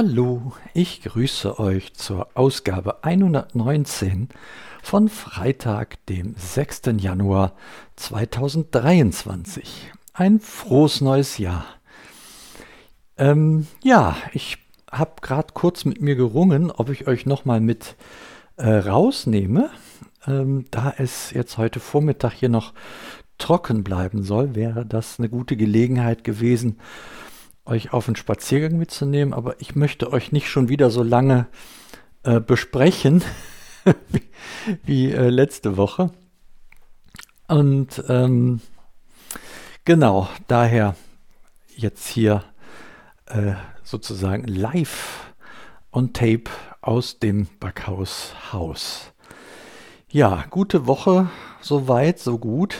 Hallo, ich grüße euch zur Ausgabe 119 von Freitag, dem 6. Januar 2023. Ein frohes neues Jahr. Ähm, ja, ich habe gerade kurz mit mir gerungen, ob ich euch nochmal mit äh, rausnehme. Ähm, da es jetzt heute Vormittag hier noch trocken bleiben soll, wäre das eine gute Gelegenheit gewesen, euch auf einen Spaziergang mitzunehmen, aber ich möchte euch nicht schon wieder so lange äh, besprechen wie, wie äh, letzte Woche. Und ähm, genau, daher jetzt hier äh, sozusagen live on tape aus dem Backhaus Haus. Ja, gute Woche, so weit, so gut.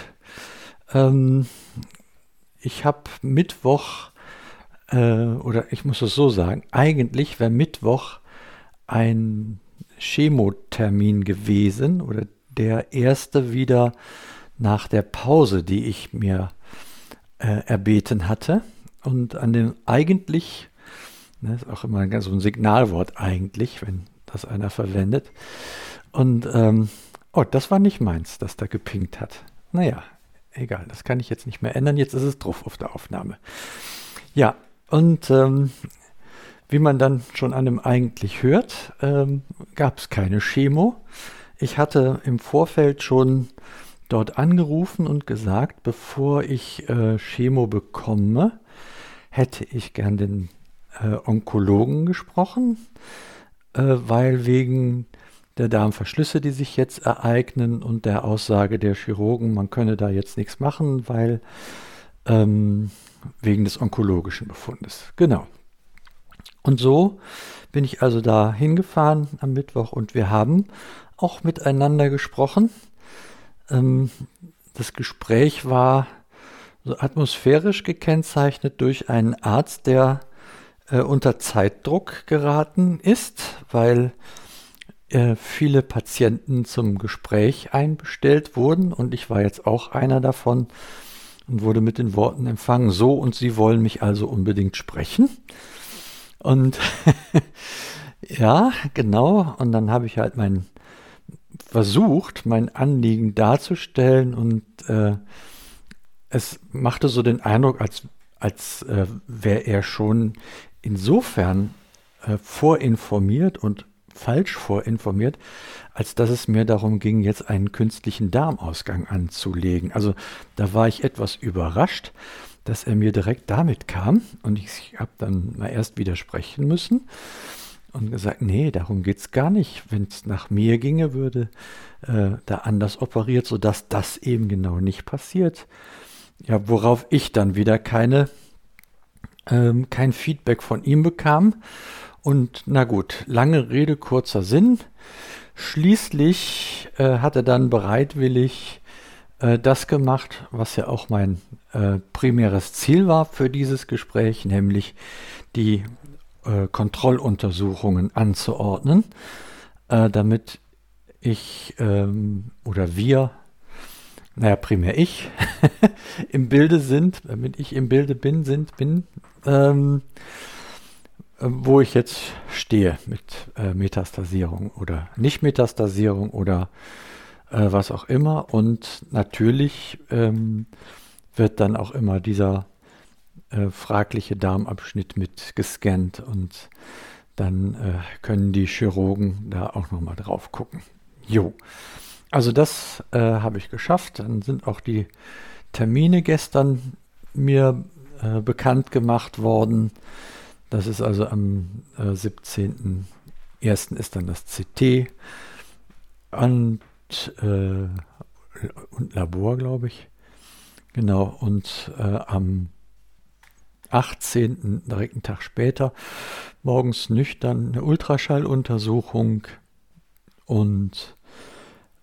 Ähm, ich habe Mittwoch äh, oder ich muss es so sagen, eigentlich wäre Mittwoch ein Chemotermin gewesen oder der erste wieder nach der Pause, die ich mir äh, erbeten hatte. Und an dem eigentlich, ne, ist auch immer so ein Signalwort eigentlich, wenn das einer verwendet. Und ähm, oh, das war nicht meins, das da gepinkt hat. Naja, egal, das kann ich jetzt nicht mehr ändern. Jetzt ist es drauf auf der Aufnahme. Ja, und ähm, wie man dann schon an dem eigentlich hört, ähm, gab es keine Chemo. Ich hatte im Vorfeld schon dort angerufen und gesagt, bevor ich äh, Chemo bekomme, hätte ich gern den äh, Onkologen gesprochen, äh, weil wegen der Darmverschlüsse, die sich jetzt ereignen und der Aussage der Chirurgen, man könne da jetzt nichts machen, weil ähm, wegen des onkologischen Befundes. Genau. Und so bin ich also da hingefahren am Mittwoch und wir haben auch miteinander gesprochen. Ähm, das Gespräch war so atmosphärisch gekennzeichnet durch einen Arzt, der äh, unter Zeitdruck geraten ist, weil äh, viele Patienten zum Gespräch einbestellt wurden und ich war jetzt auch einer davon und wurde mit den Worten empfangen, so und Sie wollen mich also unbedingt sprechen. Und ja, genau, und dann habe ich halt mein versucht, mein Anliegen darzustellen und äh, es machte so den Eindruck, als, als äh, wäre er schon insofern äh, vorinformiert und falsch vorinformiert, als dass es mir darum ging, jetzt einen künstlichen Darmausgang anzulegen. Also da war ich etwas überrascht, dass er mir direkt damit kam und ich habe dann mal erst widersprechen müssen und gesagt, nee, darum geht es gar nicht. Wenn es nach mir ginge, würde äh, da anders operiert, sodass das eben genau nicht passiert. Ja, worauf ich dann wieder keine, ähm, kein Feedback von ihm bekam und na gut, lange Rede, kurzer Sinn. Schließlich äh, hat er dann bereitwillig äh, das gemacht, was ja auch mein äh, primäres Ziel war für dieses Gespräch, nämlich die äh, Kontrolluntersuchungen anzuordnen, äh, damit ich ähm, oder wir, naja, primär ich, im Bilde sind, damit ich im Bilde bin, sind, bin, ähm, wo ich jetzt stehe mit äh, Metastasierung oder Nicht-Metastasierung oder äh, was auch immer. Und natürlich ähm, wird dann auch immer dieser äh, fragliche Darmabschnitt mit gescannt und dann äh, können die Chirurgen da auch nochmal drauf gucken. Jo, also das äh, habe ich geschafft. Dann sind auch die Termine gestern mir äh, bekannt gemacht worden. Das ist also am äh, 17.01. ist dann das CT und, äh, und Labor, glaube ich. Genau, und äh, am 18., direkt einen Tag später, morgens nüchtern eine Ultraschalluntersuchung und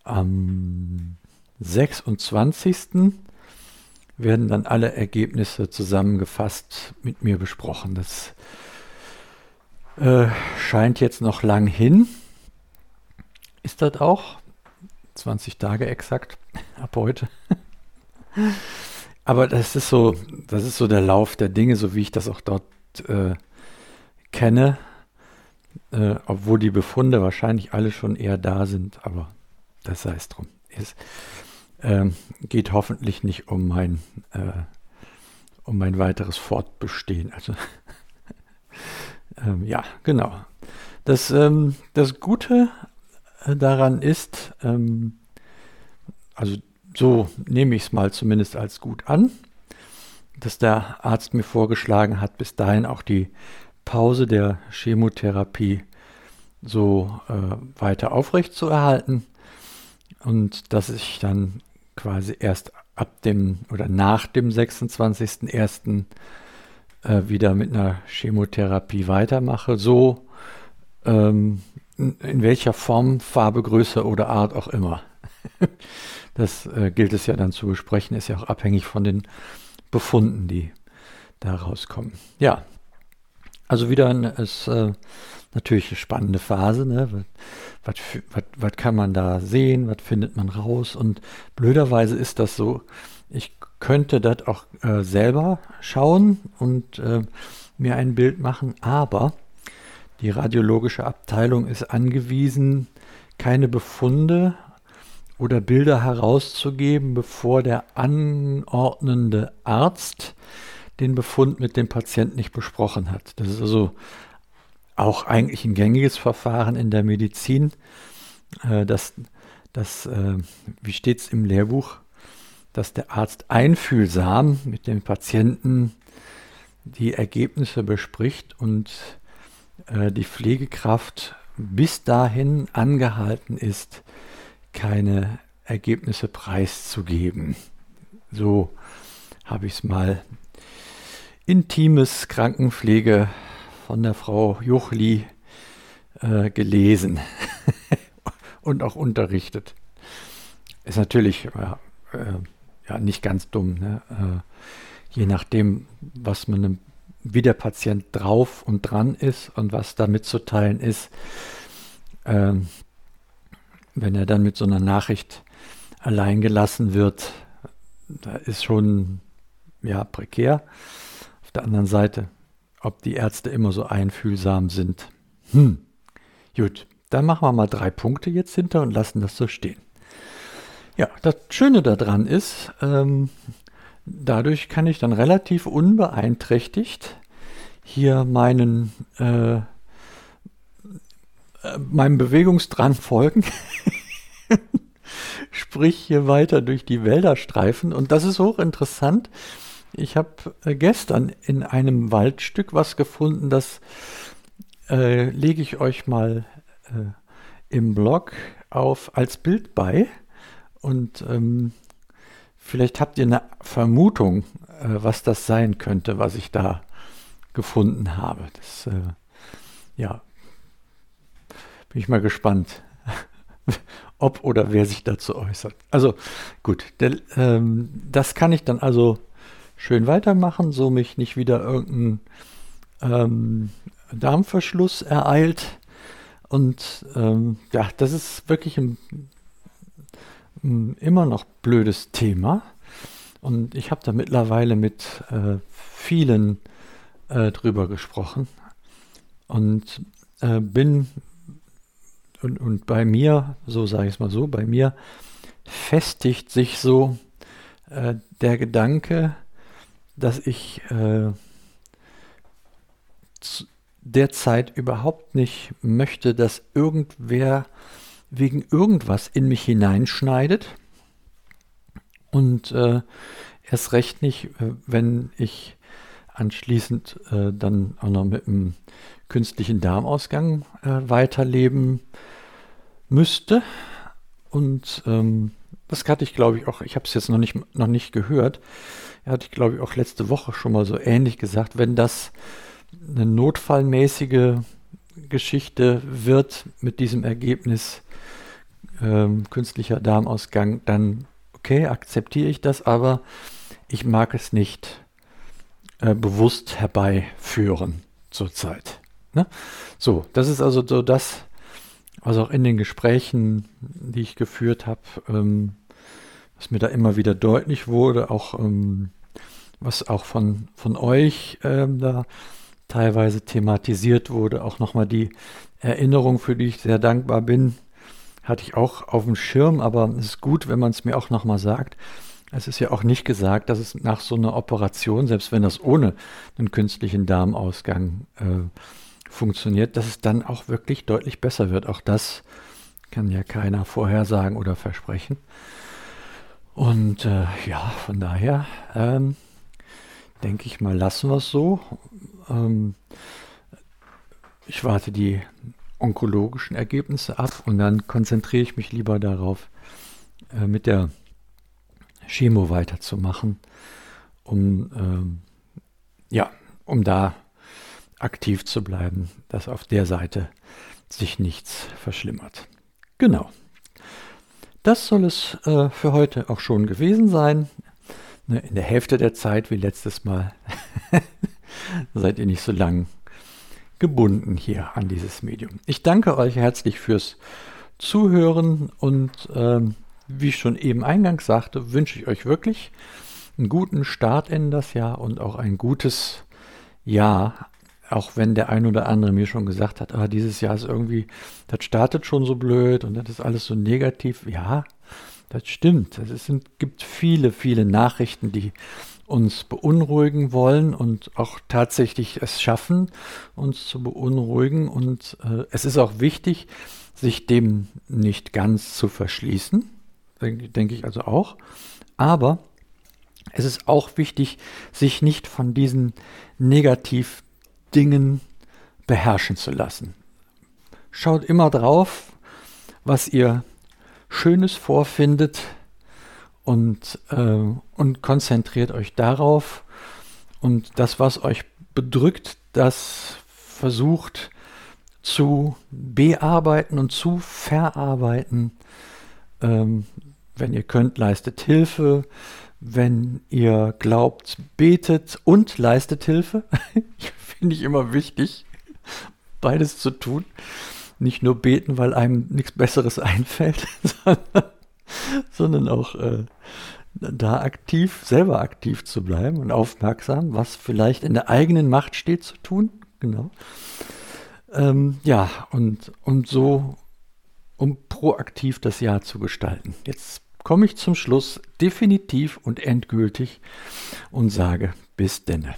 am 26 werden dann alle Ergebnisse zusammengefasst mit mir besprochen. Das äh, scheint jetzt noch lang hin. Ist das auch? 20 Tage exakt ab heute. Aber das ist so, das ist so der Lauf der Dinge, so wie ich das auch dort äh, kenne. äh, obwohl die Befunde wahrscheinlich alle schon eher da sind, aber das sei es drum. Es äh, geht hoffentlich nicht um mein, äh, um mein weiteres Fortbestehen. Also ähm, ja, genau. Das, ähm, das Gute äh, daran ist, ähm, also so nehme ich es mal zumindest als gut an, dass der Arzt mir vorgeschlagen hat, bis dahin auch die Pause der Chemotherapie so äh, weiter aufrecht zu erhalten und dass ich dann quasi erst ab dem oder nach dem 26.01. Äh, wieder mit einer Chemotherapie weitermache, so ähm, in welcher Form, Farbe, Größe oder Art auch immer. Das äh, gilt es ja dann zu besprechen, ist ja auch abhängig von den Befunden, die da rauskommen. Ja, also wieder eine, ist äh, natürlich eine spannende Phase. Ne? Was, was, was kann man da sehen? Was findet man raus? Und blöderweise ist das so. Ich könnte das auch äh, selber schauen und äh, mir ein Bild machen, aber die radiologische Abteilung ist angewiesen, keine Befunde oder Bilder herauszugeben, bevor der anordnende Arzt den Befund mit dem Patienten nicht besprochen hat. Das ist also auch eigentlich ein gängiges Verfahren in der Medizin, äh, dass, dass äh, wie steht es im Lehrbuch, dass der Arzt einfühlsam mit dem Patienten die Ergebnisse bespricht und äh, die Pflegekraft bis dahin angehalten ist, keine Ergebnisse preiszugeben. So habe ich es mal. Intimes Krankenpflege von der Frau Juchli äh, gelesen und auch unterrichtet. Ist natürlich äh, äh, ja nicht ganz dumm. Ne? Äh, je nachdem, was man, wie der Patient drauf und dran ist und was da mitzuteilen ist, ähm, wenn er dann mit so einer Nachricht allein gelassen wird, da ist schon ja prekär. Auf der anderen Seite, ob die Ärzte immer so einfühlsam sind. Hm, gut, dann machen wir mal drei Punkte jetzt hinter und lassen das so stehen. Ja, das Schöne daran ist, ähm, dadurch kann ich dann relativ unbeeinträchtigt hier meinen äh, meinem Bewegungsdrang folgen. Sprich hier weiter durch die Wälder streifen. Und das ist hochinteressant. Ich habe äh, gestern in einem Waldstück was gefunden, das äh, lege ich euch mal äh, im Blog auf als Bild bei. Und ähm, vielleicht habt ihr eine Vermutung, äh, was das sein könnte, was ich da gefunden habe. Das, äh, ja, bin ich mal gespannt, ob oder wer sich dazu äußert. Also gut, der, ähm, das kann ich dann also schön weitermachen, so mich nicht wieder irgendein ähm, Darmverschluss ereilt. Und ähm, ja, das ist wirklich ein, ein, immer noch blödes Thema. Und ich habe da mittlerweile mit äh, vielen äh, drüber gesprochen und äh, bin und, und bei mir, so sage ich es mal so, bei mir festigt sich so äh, der Gedanke, dass ich äh, derzeit überhaupt nicht möchte, dass irgendwer wegen irgendwas in mich hineinschneidet. Und äh, erst recht nicht, äh, wenn ich anschließend äh, dann auch noch mit einem künstlichen Darmausgang äh, weiterleben müsste. Und ähm, das hatte ich, glaube ich, auch, ich habe es jetzt noch nicht, noch nicht gehört, hatte ich, glaube ich, auch letzte Woche schon mal so ähnlich gesagt, wenn das eine notfallmäßige Geschichte wird mit diesem Ergebnis ähm, künstlicher Darmausgang, dann okay, akzeptiere ich das, aber ich mag es nicht äh, bewusst herbeiführen zurzeit. Ne? So, das ist also so das, was auch in den Gesprächen, die ich geführt habe, ähm, was mir da immer wieder deutlich wurde, auch ähm, was auch von, von euch ähm, da teilweise thematisiert wurde. Auch nochmal die Erinnerung, für die ich sehr dankbar bin, hatte ich auch auf dem Schirm, aber es ist gut, wenn man es mir auch nochmal sagt. Es ist ja auch nicht gesagt, dass es nach so einer Operation, selbst wenn das ohne einen künstlichen Darmausgang äh, funktioniert, dass es dann auch wirklich deutlich besser wird. Auch das kann ja keiner vorhersagen oder versprechen. Und äh, ja, von daher ähm, denke ich mal, lassen wir es so. Ähm, ich warte die onkologischen Ergebnisse ab und dann konzentriere ich mich lieber darauf, äh, mit der Chemo weiterzumachen, um ähm, ja, um da aktiv zu bleiben, dass auf der Seite sich nichts verschlimmert. Genau. Das soll es äh, für heute auch schon gewesen sein. Ne, in der Hälfte der Zeit wie letztes Mal seid ihr nicht so lang gebunden hier an dieses Medium. Ich danke euch herzlich fürs Zuhören und ähm, wie ich schon eben eingangs sagte, wünsche ich euch wirklich einen guten Start in das Jahr und auch ein gutes Jahr. Auch wenn der ein oder andere mir schon gesagt hat, ah, dieses Jahr ist irgendwie, das startet schon so blöd und das ist alles so negativ. Ja, das stimmt. Es sind, gibt viele, viele Nachrichten, die uns beunruhigen wollen und auch tatsächlich es schaffen, uns zu beunruhigen. Und äh, es ist auch wichtig, sich dem nicht ganz zu verschließen, denke denk ich also auch. Aber es ist auch wichtig, sich nicht von diesen Negativdingen beherrschen zu lassen. Schaut immer drauf, was ihr Schönes vorfindet, und, äh, und konzentriert euch darauf und das, was euch bedrückt, das versucht zu bearbeiten und zu verarbeiten. Ähm, wenn ihr könnt, leistet Hilfe. Wenn ihr glaubt, betet und leistet Hilfe. Finde ich immer wichtig, beides zu tun. Nicht nur beten, weil einem nichts Besseres einfällt, sondern sondern auch äh, da aktiv, selber aktiv zu bleiben und aufmerksam, was vielleicht in der eigenen Macht steht zu tun. Genau. Ähm, ja, und, und so, um proaktiv das Jahr zu gestalten. Jetzt komme ich zum Schluss definitiv und endgültig und sage bis denne.